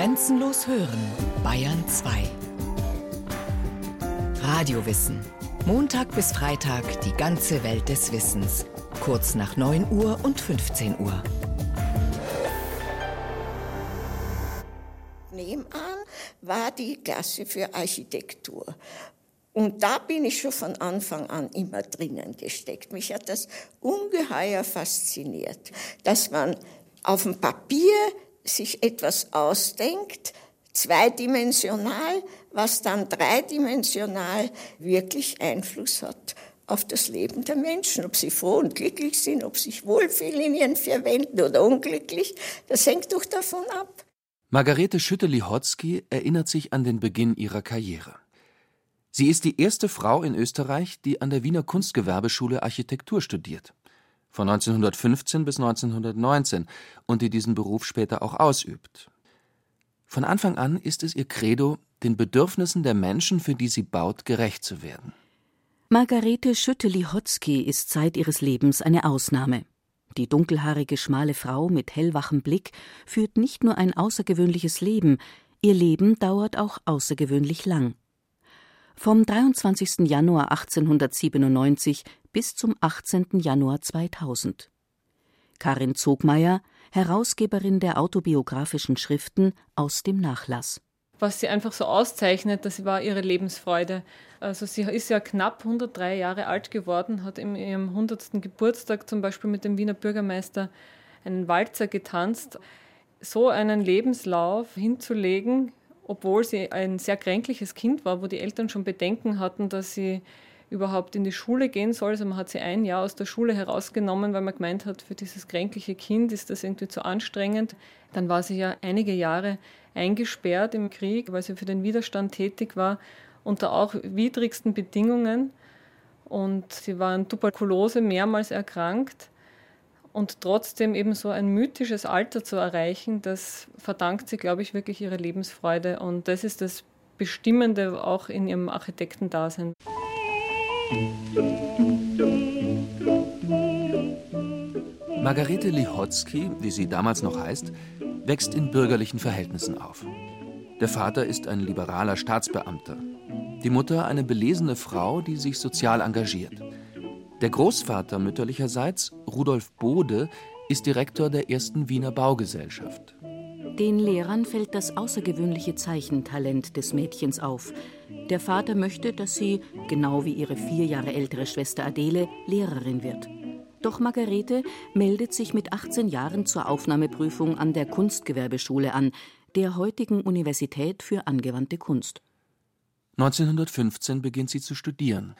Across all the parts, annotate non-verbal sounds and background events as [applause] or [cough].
Grenzenlos hören, Bayern 2. Radiowissen. Montag bis Freitag die ganze Welt des Wissens. Kurz nach 9 Uhr und 15 Uhr. Nebenan war die Klasse für Architektur. Und da bin ich schon von Anfang an immer drinnen gesteckt. Mich hat das ungeheuer fasziniert, dass man auf dem Papier sich etwas ausdenkt, zweidimensional, was dann dreidimensional wirklich Einfluss hat auf das Leben der Menschen. Ob sie froh und glücklich sind, ob sie sich wohlfühlen in ihren vier Wänden oder unglücklich, das hängt doch davon ab. Margarete Schütte-Lihotzky erinnert sich an den Beginn ihrer Karriere. Sie ist die erste Frau in Österreich, die an der Wiener Kunstgewerbeschule Architektur studiert. Von 1915 bis 1919 und die diesen Beruf später auch ausübt. Von Anfang an ist es ihr Credo, den Bedürfnissen der Menschen, für die sie baut, gerecht zu werden. Margarete Schütte-Lihotzky ist Zeit ihres Lebens eine Ausnahme. Die dunkelhaarige, schmale Frau mit hellwachem Blick führt nicht nur ein außergewöhnliches Leben, ihr Leben dauert auch außergewöhnlich lang. Vom 23. Januar 1897 bis zum 18. Januar 2000. Karin Zogmeier, Herausgeberin der autobiografischen Schriften aus dem Nachlass. Was sie einfach so auszeichnet, das war ihre Lebensfreude. Also sie ist ja knapp 103 Jahre alt geworden, hat in ihrem 100. Geburtstag zum Beispiel mit dem Wiener Bürgermeister einen Walzer getanzt. So einen Lebenslauf hinzulegen, obwohl sie ein sehr kränkliches Kind war, wo die Eltern schon Bedenken hatten, dass sie überhaupt in die Schule gehen soll. Also man hat sie ein Jahr aus der Schule herausgenommen, weil man gemeint hat, für dieses kränkliche Kind ist das irgendwie zu anstrengend. Dann war sie ja einige Jahre eingesperrt im Krieg, weil sie für den Widerstand tätig war, unter auch widrigsten Bedingungen. Und sie war an Tuberkulose mehrmals erkrankt und trotzdem eben so ein mythisches Alter zu erreichen, das verdankt sie, glaube ich, wirklich ihrer Lebensfreude. Und das ist das Bestimmende auch in ihrem Architektendasein. Margarete Lihotzky, wie sie damals noch heißt, wächst in bürgerlichen Verhältnissen auf. Der Vater ist ein liberaler Staatsbeamter, die Mutter eine belesene Frau, die sich sozial engagiert. Der Großvater mütterlicherseits, Rudolf Bode, ist Direktor der ersten Wiener Baugesellschaft. Den Lehrern fällt das außergewöhnliche Zeichentalent des Mädchens auf. Der Vater möchte, dass sie, genau wie ihre vier Jahre ältere Schwester Adele, Lehrerin wird. Doch Margarete meldet sich mit 18 Jahren zur Aufnahmeprüfung an der Kunstgewerbeschule an, der heutigen Universität für angewandte Kunst. 1915 beginnt sie zu studieren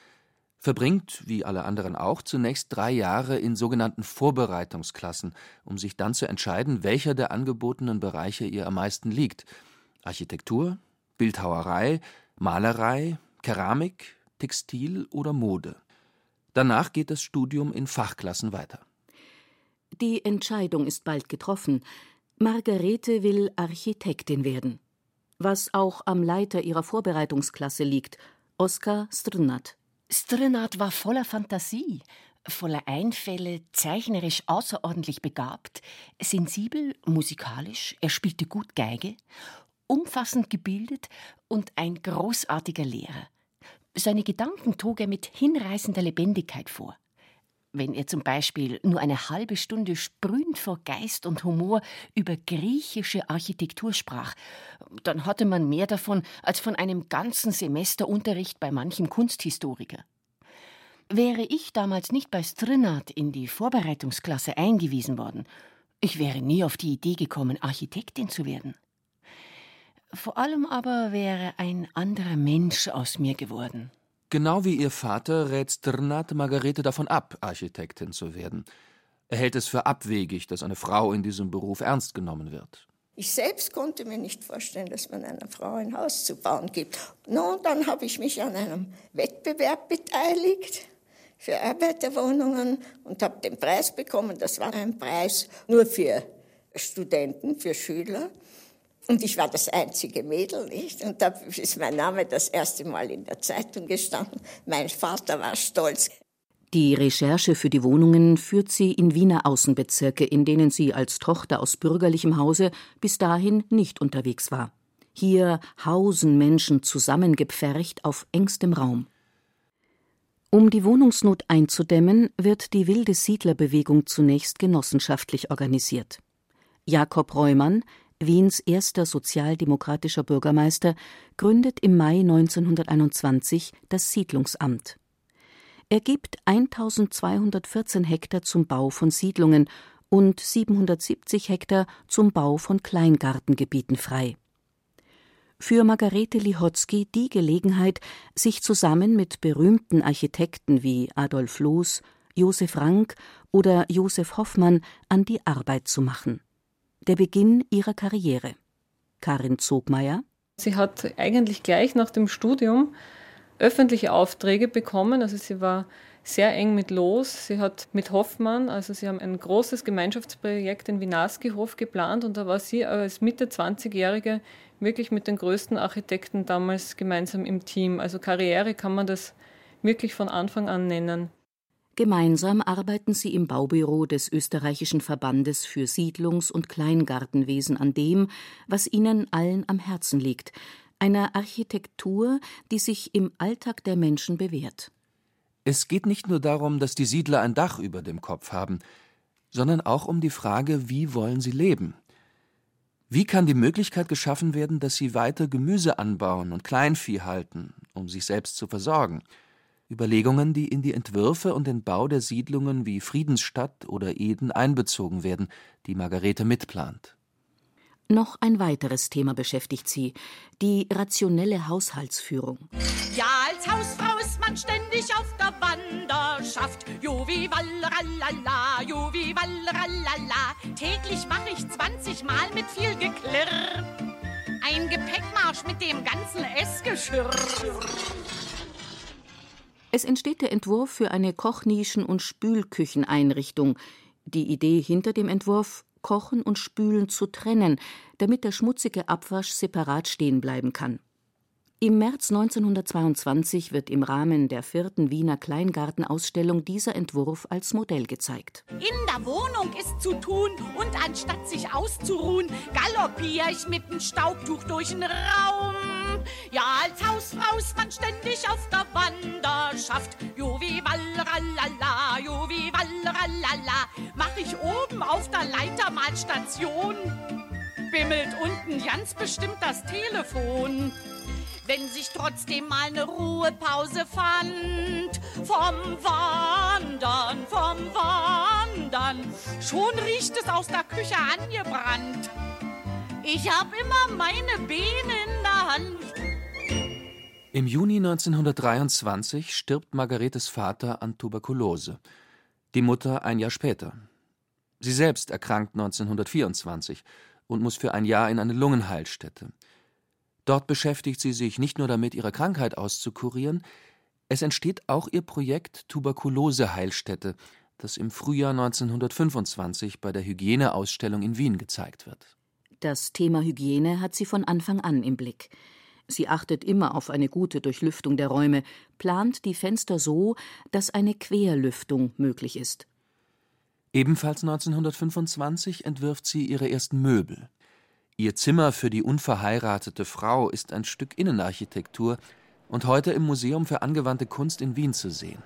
verbringt, wie alle anderen auch, zunächst drei Jahre in sogenannten Vorbereitungsklassen, um sich dann zu entscheiden, welcher der angebotenen Bereiche ihr am meisten liegt. Architektur, Bildhauerei, Malerei, Keramik, Textil oder Mode. Danach geht das Studium in Fachklassen weiter. Die Entscheidung ist bald getroffen. Margarete will Architektin werden. Was auch am Leiter ihrer Vorbereitungsklasse liegt, Oskar Strnat. Strinat war voller Fantasie, voller Einfälle, zeichnerisch außerordentlich begabt, sensibel, musikalisch, er spielte gut Geige, umfassend gebildet und ein großartiger Lehrer. Seine Gedanken trug er mit hinreißender Lebendigkeit vor. Wenn er zum Beispiel nur eine halbe Stunde sprühend vor Geist und Humor über griechische Architektur sprach, dann hatte man mehr davon als von einem ganzen Semesterunterricht bei manchem Kunsthistoriker. Wäre ich damals nicht bei Strinat in die Vorbereitungsklasse eingewiesen worden, ich wäre nie auf die Idee gekommen, Architektin zu werden. Vor allem aber wäre ein anderer Mensch aus mir geworden. Genau wie ihr Vater rät Strnat Margarete davon ab, Architektin zu werden. Er hält es für abwegig, dass eine Frau in diesem Beruf ernst genommen wird. Ich selbst konnte mir nicht vorstellen, dass man einer Frau ein Haus zu bauen gibt. Nun, dann habe ich mich an einem Wettbewerb beteiligt für Arbeiterwohnungen und habe den Preis bekommen. Das war ein Preis nur für Studenten, für Schüler. Und ich war das einzige Mädel, nicht? Und da ist mein Name das erste Mal in der Zeitung gestanden. Mein Vater war stolz. Die Recherche für die Wohnungen führt sie in Wiener Außenbezirke, in denen sie als Tochter aus bürgerlichem Hause bis dahin nicht unterwegs war. Hier hausen Menschen zusammengepfercht auf engstem Raum. Um die Wohnungsnot einzudämmen, wird die wilde Siedlerbewegung zunächst genossenschaftlich organisiert. Jakob Reumann, Wiens erster sozialdemokratischer Bürgermeister, gründet im Mai 1921 das Siedlungsamt. Er gibt 1214 Hektar zum Bau von Siedlungen und 770 Hektar zum Bau von Kleingartengebieten frei. Für Margarete Lihotzky die Gelegenheit, sich zusammen mit berühmten Architekten wie Adolf Loos, Josef Rank oder Josef Hoffmann an die Arbeit zu machen. Der Beginn ihrer Karriere. Karin Zogmeier. Sie hat eigentlich gleich nach dem Studium öffentliche Aufträge bekommen. Also sie war sehr eng mit Los. Sie hat mit Hoffmann, also sie haben ein großes Gemeinschaftsprojekt in Winarski-Hof geplant und da war sie als Mitte 20-Jährige wirklich mit den größten Architekten damals gemeinsam im Team. Also Karriere kann man das wirklich von Anfang an nennen. Gemeinsam arbeiten sie im Baubüro des österreichischen Verbandes für Siedlungs- und Kleingartenwesen an dem, was ihnen allen am Herzen liegt, einer Architektur, die sich im Alltag der Menschen bewährt. Es geht nicht nur darum, dass die Siedler ein Dach über dem Kopf haben, sondern auch um die Frage, wie wollen sie leben? Wie kann die Möglichkeit geschaffen werden, dass sie weiter Gemüse anbauen und Kleinvieh halten, um sich selbst zu versorgen? Überlegungen, die in die Entwürfe und den Bau der Siedlungen wie Friedensstadt oder Eden einbezogen werden, die Margarete mitplant. Noch ein weiteres Thema beschäftigt sie, die rationelle Haushaltsführung. Ja, als Hausfrau ist man ständig auf der Wanderschaft. Juvi walleralala, juvi walleralala. Täglich mache ich 20 Mal mit viel Geklirr. Ein Gepäckmarsch mit dem ganzen Essgeschirr. Es entsteht der Entwurf für eine Kochnischen- und Spülkücheneinrichtung. Die Idee hinter dem Entwurf Kochen und Spülen zu trennen, damit der schmutzige Abwasch separat stehen bleiben kann. Im März 1922 wird im Rahmen der vierten Wiener Kleingartenausstellung dieser Entwurf als Modell gezeigt. In der Wohnung ist zu tun und anstatt sich auszuruhen, galoppiere ich mit dem Staubtuch durch den Raum. Ja, als Hausfrau ist man ständig auf der Wanderschaft. Juvi walleralala, juvi walleralala. Mach ich oben auf der Leiter mal Station, bimmelt unten ganz bestimmt das Telefon wenn sich trotzdem mal eine Ruhepause fand. Vom Wandern, vom Wandern, schon riecht es aus der Küche angebrannt. Ich hab immer meine Beine in der Hand. Im Juni 1923 stirbt Margaretes Vater an Tuberkulose, die Mutter ein Jahr später. Sie selbst erkrankt 1924 und muss für ein Jahr in eine Lungenheilstätte. Dort beschäftigt sie sich nicht nur damit, ihre Krankheit auszukurieren, es entsteht auch ihr Projekt Tuberkulose-Heilstätte, das im Frühjahr 1925 bei der Hygieneausstellung in Wien gezeigt wird. Das Thema Hygiene hat sie von Anfang an im Blick. Sie achtet immer auf eine gute Durchlüftung der Räume, plant die Fenster so, dass eine Querlüftung möglich ist. Ebenfalls 1925 entwirft sie ihre ersten Möbel. Ihr Zimmer für die unverheiratete Frau ist ein Stück Innenarchitektur und heute im Museum für angewandte Kunst in Wien zu sehen.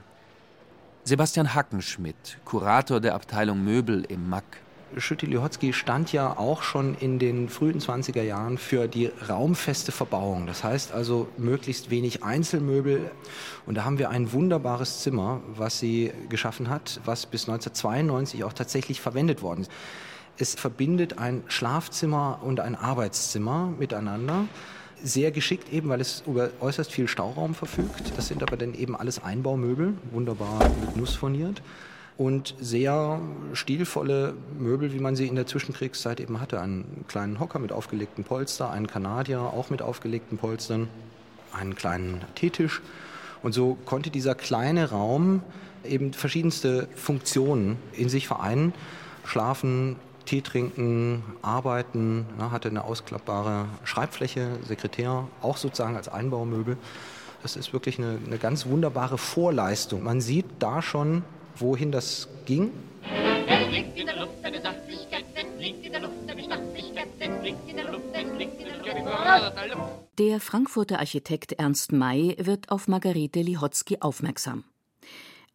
Sebastian Hackenschmidt, Kurator der Abteilung Möbel im MAC. Schütti-Lihotzky stand ja auch schon in den frühen 20er Jahren für die raumfeste Verbauung. Das heißt also möglichst wenig Einzelmöbel. Und da haben wir ein wunderbares Zimmer, was sie geschaffen hat, was bis 1992 auch tatsächlich verwendet worden ist. Es verbindet ein Schlafzimmer und ein Arbeitszimmer miteinander. Sehr geschickt eben, weil es über äußerst viel Stauraum verfügt. Das sind aber dann eben alles Einbaumöbel, wunderbar mit Nuss furniert. Und sehr stilvolle Möbel, wie man sie in der Zwischenkriegszeit eben hatte. Einen kleinen Hocker mit aufgelegten Polster, einen Kanadier auch mit aufgelegten Polstern, einen kleinen Teetisch. Und so konnte dieser kleine Raum eben verschiedenste Funktionen in sich vereinen. Schlafen, Tee trinken, arbeiten, ne, hatte eine ausklappbare Schreibfläche, Sekretär, auch sozusagen als Einbaumöbel. Das ist wirklich eine, eine ganz wunderbare Vorleistung. Man sieht da schon, wohin das ging. Es liegt in der Luft eine Sachlichkeit, es liegt in der Luft eine Stattlichkeit, es liegt in der Luft, es liegt in der Luft. Der Frankfurter Architekt Ernst May wird auf Margarete Lihotzky aufmerksam.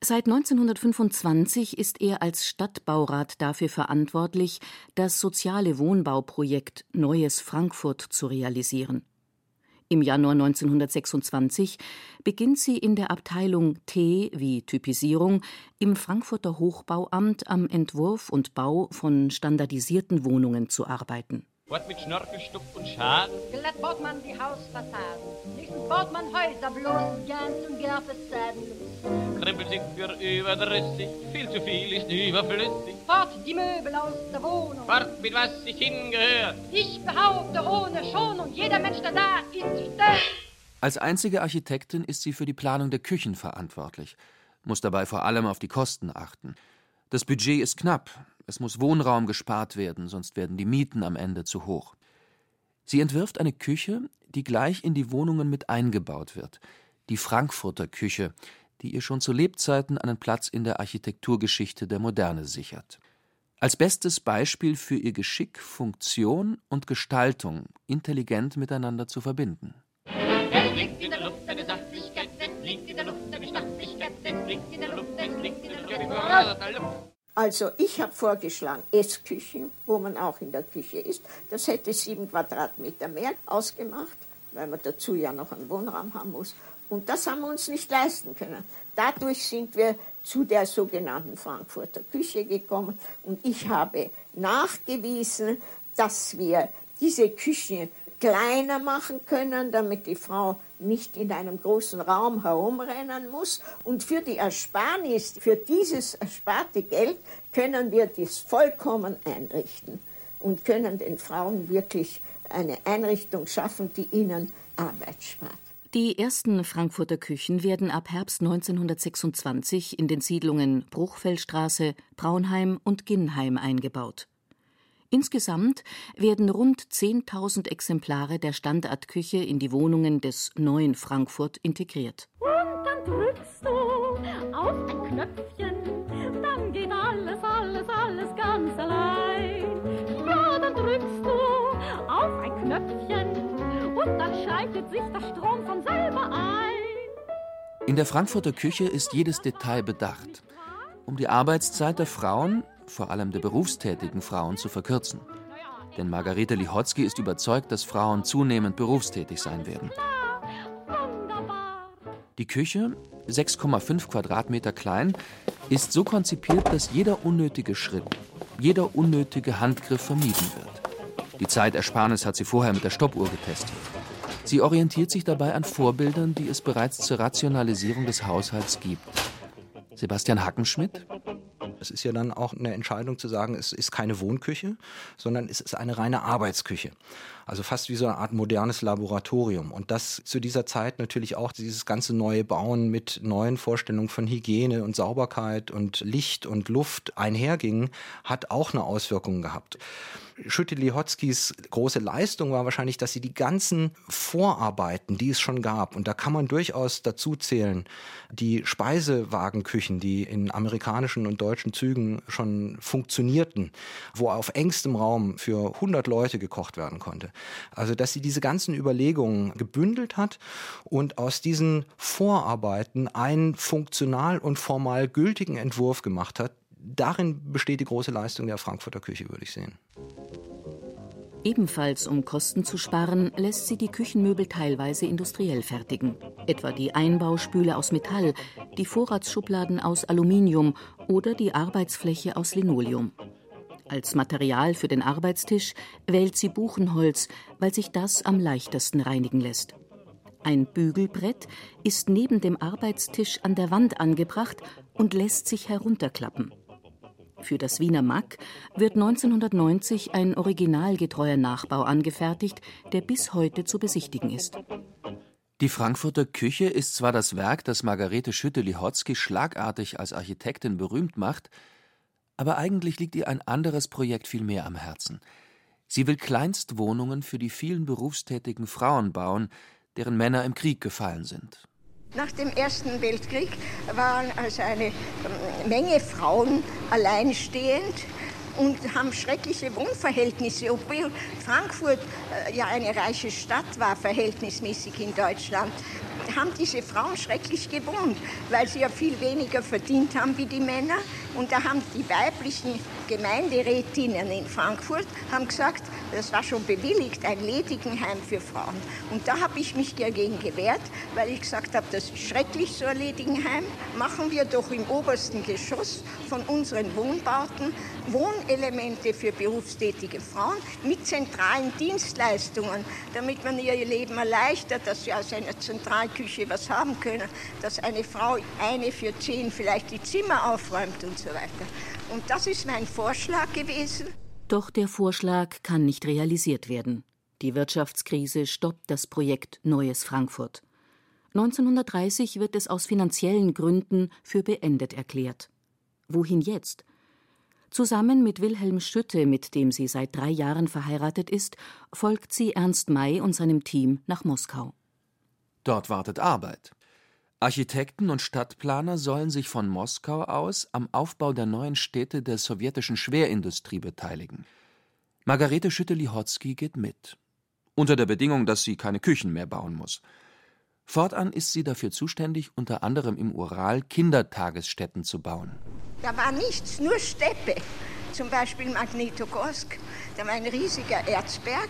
Seit 1925 ist er als Stadtbaurat dafür verantwortlich, das soziale Wohnbauprojekt Neues Frankfurt zu realisieren. Im Januar 1926 beginnt sie in der Abteilung T wie Typisierung im Frankfurter Hochbauamt am Entwurf und Bau von standardisierten Wohnungen zu arbeiten Wort mit Schnörkel, Stuck und Schaden. Glatt baut man die Hausfassaden. Nächstens baut man Häuser bloß gern zum Gerfessäden. Krempel sind wir überdrüssig, viel zu viel ist überflüssig. Fort die Möbel aus der Wohnung. Fort mit was ich hingehört. Ich behaupte ohne Schonung, jeder Mensch, der da ist, stört. Als einzige Architektin ist sie für die Planung der Küchen verantwortlich, muss dabei vor allem auf die Kosten achten. Das Budget ist knapp, es muss Wohnraum gespart werden, sonst werden die Mieten am Ende zu hoch. Sie entwirft eine Küche, die gleich in die Wohnungen mit eingebaut wird. Die Frankfurter Küche, die ihr schon zu Lebzeiten einen Platz in der Architekturgeschichte der Moderne sichert. Als bestes Beispiel für ihr Geschick, Funktion und Gestaltung intelligent miteinander zu verbinden. Es liegt in der Luft eine Sachlichkeit, es liegt in der Luft eine Stattlichkeit, es liegt in der Luft, es liegt in der Luft. Also ich habe vorgeschlagen Essküchen, wo man auch in der Küche ist. Das hätte sieben Quadratmeter mehr ausgemacht, weil man dazu ja noch einen Wohnraum haben muss. Und das haben wir uns nicht leisten können. Dadurch sind wir zu der sogenannten Frankfurter Küche gekommen und ich habe nachgewiesen, dass wir diese Küche kleiner machen können, damit die Frau nicht in einem großen Raum herumrennen muss. Und für die Ersparnis, für dieses ersparte Geld können wir dies vollkommen einrichten und können den Frauen wirklich eine Einrichtung schaffen, die ihnen Arbeit spart. Die ersten Frankfurter Küchen werden ab Herbst 1926 in den Siedlungen Bruchfellstraße, Braunheim und Ginnheim eingebaut. Insgesamt werden rund 10.000 Exemplare der Standardküche in die Wohnungen des neuen Frankfurt integriert. Und dann drückst du auf ein Knöpfchen, dann geht alles, alles, alles ganz allein. Ja, dann drückst du auf ein Knöpfchen und dann schaltet sich der Strom von selber ein. In der Frankfurter Küche ist jedes Detail bedacht. Um die Arbeitszeit der Frauen vor allem der berufstätigen Frauen, zu verkürzen. Denn Margarete Lichotzky ist überzeugt, dass Frauen zunehmend berufstätig sein werden. Die Küche, 6,5 Quadratmeter klein, ist so konzipiert, dass jeder unnötige Schritt, jeder unnötige Handgriff vermieden wird. Die Zeitersparnis hat sie vorher mit der Stoppuhr getestet. Sie orientiert sich dabei an Vorbildern, die es bereits zur Rationalisierung des Haushalts gibt. Sebastian Hackenschmidt, es ist ja dann auch eine Entscheidung zu sagen, es ist keine Wohnküche, sondern es ist eine reine Arbeitsküche. Also fast wie so eine Art modernes Laboratorium. Und das zu dieser Zeit natürlich auch dieses ganze neue Bauen mit neuen Vorstellungen von Hygiene und Sauberkeit und Licht und Luft einherging, hat auch eine Auswirkung gehabt. Schütte-Lihotzkys große Leistung war wahrscheinlich, dass sie die ganzen Vorarbeiten, die es schon gab, und da kann man durchaus dazu zählen, die Speisewagenküchen, die in amerikanischen und deutschen Zügen schon funktionierten, wo auf engstem Raum für 100 Leute gekocht werden konnte. Also, dass sie diese ganzen Überlegungen gebündelt hat und aus diesen Vorarbeiten einen funktional und formal gültigen Entwurf gemacht hat, darin besteht die große Leistung der Frankfurter Küche, würde ich sehen. Ebenfalls um Kosten zu sparen, lässt sie die Küchenmöbel teilweise industriell fertigen. Etwa die Einbauspüle aus Metall, die Vorratsschubladen aus Aluminium oder die Arbeitsfläche aus Linoleum. Als Material für den Arbeitstisch wählt sie Buchenholz, weil sich das am leichtesten reinigen lässt. Ein Bügelbrett ist neben dem Arbeitstisch an der Wand angebracht und lässt sich herunterklappen. Für das Wiener Mack wird 1990 ein originalgetreuer Nachbau angefertigt, der bis heute zu besichtigen ist. Die Frankfurter Küche ist zwar das Werk, das Margarete Schütte-Lihotzky schlagartig als Architektin berühmt macht, aber eigentlich liegt ihr ein anderes Projekt viel mehr am Herzen. Sie will Kleinstwohnungen für die vielen berufstätigen Frauen bauen, deren Männer im Krieg gefallen sind. Nach dem Ersten Weltkrieg waren also eine Menge Frauen alleinstehend und haben schreckliche Wohnverhältnisse, obwohl Frankfurt äh, ja eine reiche Stadt war, verhältnismäßig in Deutschland haben diese Frauen schrecklich gewohnt, weil sie ja viel weniger verdient haben wie die Männer. Und da haben die weiblichen Gemeinderätinnen in Frankfurt haben gesagt, das war schon bewilligt, ein Ledigenheim für Frauen. Und da habe ich mich dagegen gewehrt, weil ich gesagt habe, das ist schrecklich, so ein Ledigenheim. Machen wir doch im obersten Geschoss von unseren Wohnbauten Wohnelemente für berufstätige Frauen mit zentralen Dienstleistungen, damit man ihr Leben erleichtert, dass sie aus einer Zentralküche was haben können, dass eine Frau eine für zehn vielleicht die Zimmer aufräumt und so weiter. Und das ist mein Vorschlag gewesen. Doch der Vorschlag kann nicht realisiert werden. Die Wirtschaftskrise stoppt das Projekt Neues Frankfurt. 1930 wird es aus finanziellen Gründen für beendet erklärt. Wohin jetzt? Zusammen mit Wilhelm Schütte, mit dem sie seit drei Jahren verheiratet ist, folgt sie Ernst May und seinem Team nach Moskau. Dort wartet Arbeit. Architekten und Stadtplaner sollen sich von Moskau aus am Aufbau der neuen Städte der sowjetischen Schwerindustrie beteiligen. Margarete Schütte-Lihotzky geht mit. Unter der Bedingung, dass sie keine Küchen mehr bauen muss. Fortan ist sie dafür zuständig, unter anderem im Ural Kindertagesstätten zu bauen. Da war nichts, nur Steppe. Zum Beispiel Magnitogorsk, da war ein riesiger Erzberg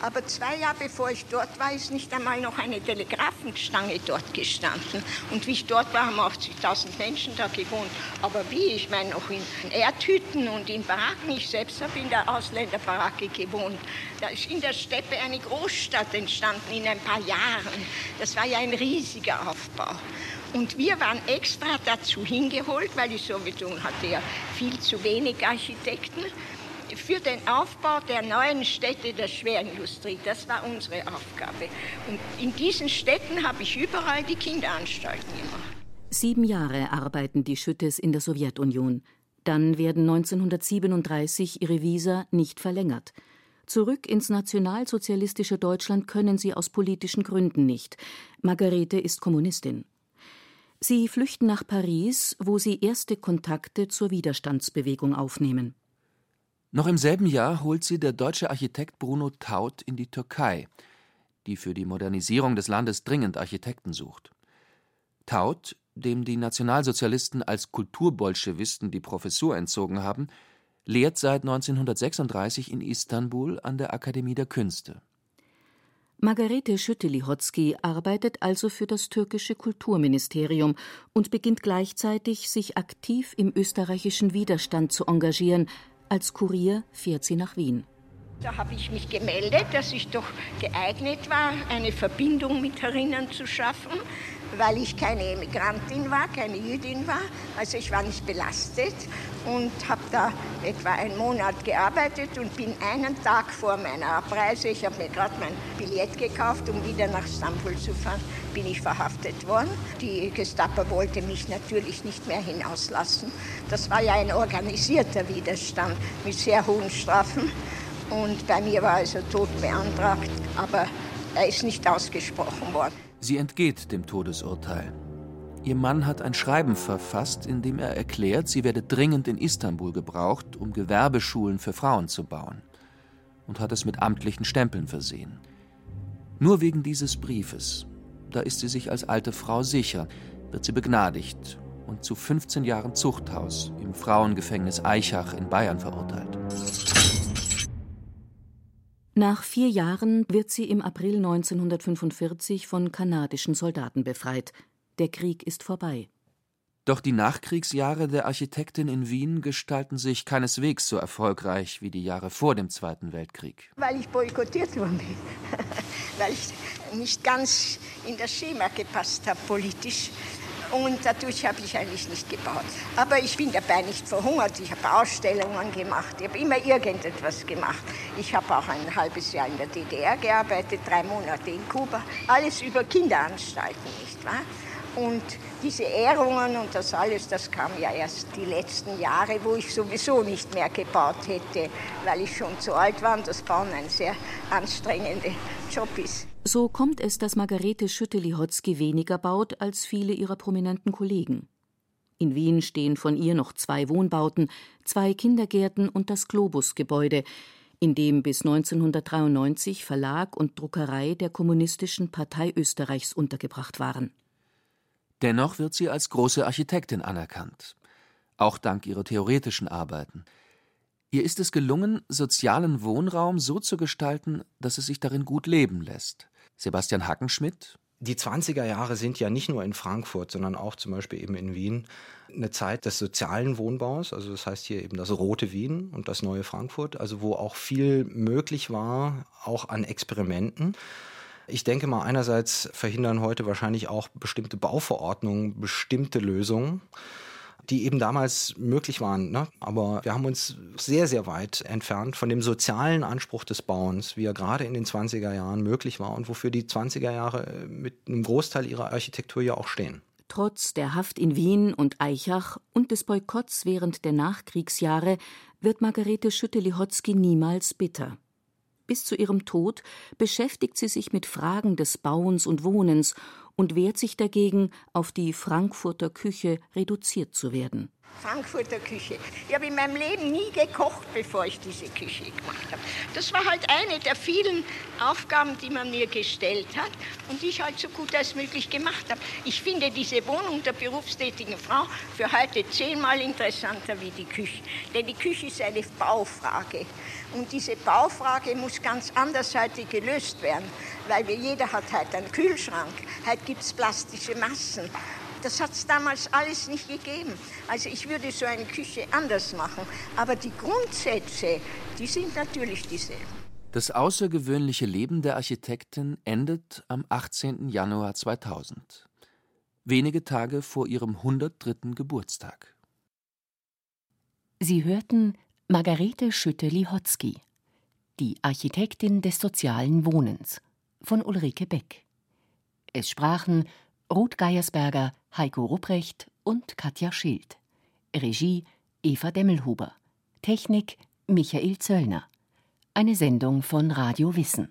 aber zwei Jahre bevor ich dort war, ist nicht einmal noch eine Telegrafenstange dort gestanden. Und wie ich dort war, haben 80.000 Menschen da gewohnt. Aber wie? Ich meine, noch in Erdhütten und in Baracken. Ich selbst habe in der Ausländerbaracke gewohnt. Da ist in der Steppe eine Großstadt entstanden in ein paar Jahren. Das war ja ein riesiger Aufbau. Und wir waren extra dazu hingeholt, weil die Sowjetunion hatte ja viel zu wenig Architekten für den Aufbau der neuen Städte der Schwerindustrie. Das war unsere Aufgabe. Und in diesen Städten habe ich überall die Kinderanstalten gemacht. Sieben Jahre arbeiten die Schüttes in der Sowjetunion. Dann werden 1937 ihre Visa nicht verlängert. Zurück ins nationalsozialistische Deutschland können sie aus politischen Gründen nicht. Margarete ist Kommunistin. Sie flüchten nach Paris, wo sie erste Kontakte zur Widerstandsbewegung aufnehmen. Noch im selben Jahr holt sie der deutsche Architekt Bruno Taut in die Türkei, die für die Modernisierung des Landes dringend Architekten sucht. Taut, dem die Nationalsozialisten als Kulturbolschewisten die Professur entzogen haben, lehrt seit 1936 in Istanbul an der Akademie der Künste. Margarete Schütte-Lihotzky arbeitet also für das türkische Kulturministerium und beginnt gleichzeitig, sich aktiv im österreichischen Widerstand zu engagieren, als Kurier fährt sie nach Wien. Da habe ich mich gemeldet, dass ich doch geeignet war, eine Verbindung mit herinnen zu schaffen, weil ich keine Emigrantin war, keine Jüdin war. Also ich war nicht belastet und habe da etwa einen Monat gearbeitet und bin einen Tag vor meiner Abreise, ich habe mir gerade mein Billett gekauft, um wieder nach Istanbul zu fahren, bin ich verhaftet worden. Die Gestapo wollte mich natürlich nicht mehr hinauslassen. Das war ja ein organisierter Widerstand mit sehr hohen Strafen. Und bei mir war also Tod beantragt, aber er ist nicht ausgesprochen worden. Sie entgeht dem Todesurteil. Ihr Mann hat ein Schreiben verfasst, in dem er erklärt, sie werde dringend in Istanbul gebraucht, um Gewerbeschulen für Frauen zu bauen, und hat es mit amtlichen Stempeln versehen. Nur wegen dieses Briefes, da ist sie sich als alte Frau sicher, wird sie begnadigt und zu 15 Jahren Zuchthaus im Frauengefängnis Eichach in Bayern verurteilt. Nach vier Jahren wird sie im April 1945 von kanadischen Soldaten befreit. Der Krieg ist vorbei. Doch die Nachkriegsjahre der Architektin in Wien gestalten sich keineswegs so erfolgreich wie die Jahre vor dem Zweiten Weltkrieg. Weil ich boykottiert worden bin. [laughs] Weil ich nicht ganz in das Schema gepasst habe politisch. Und dadurch habe ich eigentlich nicht gebaut. Aber ich bin dabei nicht verhungert. Ich habe Ausstellungen gemacht. Ich habe immer irgendetwas gemacht. Ich habe auch ein halbes Jahr in der DDR gearbeitet, drei Monate in Kuba. Alles über Kinderanstalten, nicht wahr? Und diese Ehrungen und das alles, das kam ja erst die letzten Jahre, wo ich sowieso nicht mehr gebaut hätte, weil ich schon zu alt war und das Bauen ein sehr anstrengender Job ist. So kommt es, dass Margarete Schütte-Lihotzky weniger baut als viele ihrer prominenten Kollegen. In Wien stehen von ihr noch zwei Wohnbauten, zwei Kindergärten und das Globus-Gebäude, in dem bis 1993 Verlag und Druckerei der Kommunistischen Partei Österreichs untergebracht waren. Dennoch wird sie als große Architektin anerkannt, auch dank ihrer theoretischen Arbeiten. Ihr ist es gelungen, sozialen Wohnraum so zu gestalten, dass es sich darin gut leben lässt. Sebastian Hackenschmidt, die 20er Jahre sind ja nicht nur in Frankfurt, sondern auch zum Beispiel eben in Wien eine Zeit des sozialen Wohnbaus. Also das heißt hier eben das rote Wien und das neue Frankfurt, also wo auch viel möglich war, auch an Experimenten. Ich denke mal, einerseits verhindern heute wahrscheinlich auch bestimmte Bauverordnungen bestimmte Lösungen die eben damals möglich waren. Ne? Aber wir haben uns sehr, sehr weit entfernt von dem sozialen Anspruch des Bauens, wie er gerade in den 20er Jahren möglich war und wofür die 20er Jahre äh, mit einem Großteil ihrer Architektur ja auch stehen. Trotz der Haft in Wien und Eichach und des Boykotts während der Nachkriegsjahre wird Margarete Schütte-Lihotzky niemals bitter. Bis zu ihrem Tod beschäftigt sie sich mit Fragen des Bauens und Wohnens und wehrt sich dagegen, auf die Frankfurter Küche reduziert zu werden. Frankfurter Küche. Ich habe in meinem Leben nie gekocht, bevor ich diese Küche gemacht habe. Das war halt eine der vielen Aufgaben, die man mir gestellt hat und die ich halt so gut als möglich gemacht habe. Ich finde diese Wohnung der berufstätigen Frau für heute zehnmal interessanter wie die Küche. Denn die Küche ist eine Baufrage. Und diese Baufrage muss ganz anderseitig gelöst werden, weil wir, jeder hat heute einen Kühlschrank, heute gibt es plastische Massen. Das hat es damals alles nicht gegeben. Also ich würde so eine Küche anders machen. Aber die Grundsätze, die sind natürlich dieselben. Das außergewöhnliche Leben der Architektin endet am 18. Januar 2000, wenige Tage vor ihrem 103. Geburtstag. Sie hörten Margarete Schütte-Lihotzky, die Architektin des sozialen Wohnens von Ulrike Beck. Es sprachen Ruth Geiersberger, Heiko Rupprecht und Katja Schild. Regie Eva Demmelhuber. Technik Michael Zöllner. Eine Sendung von Radio Wissen.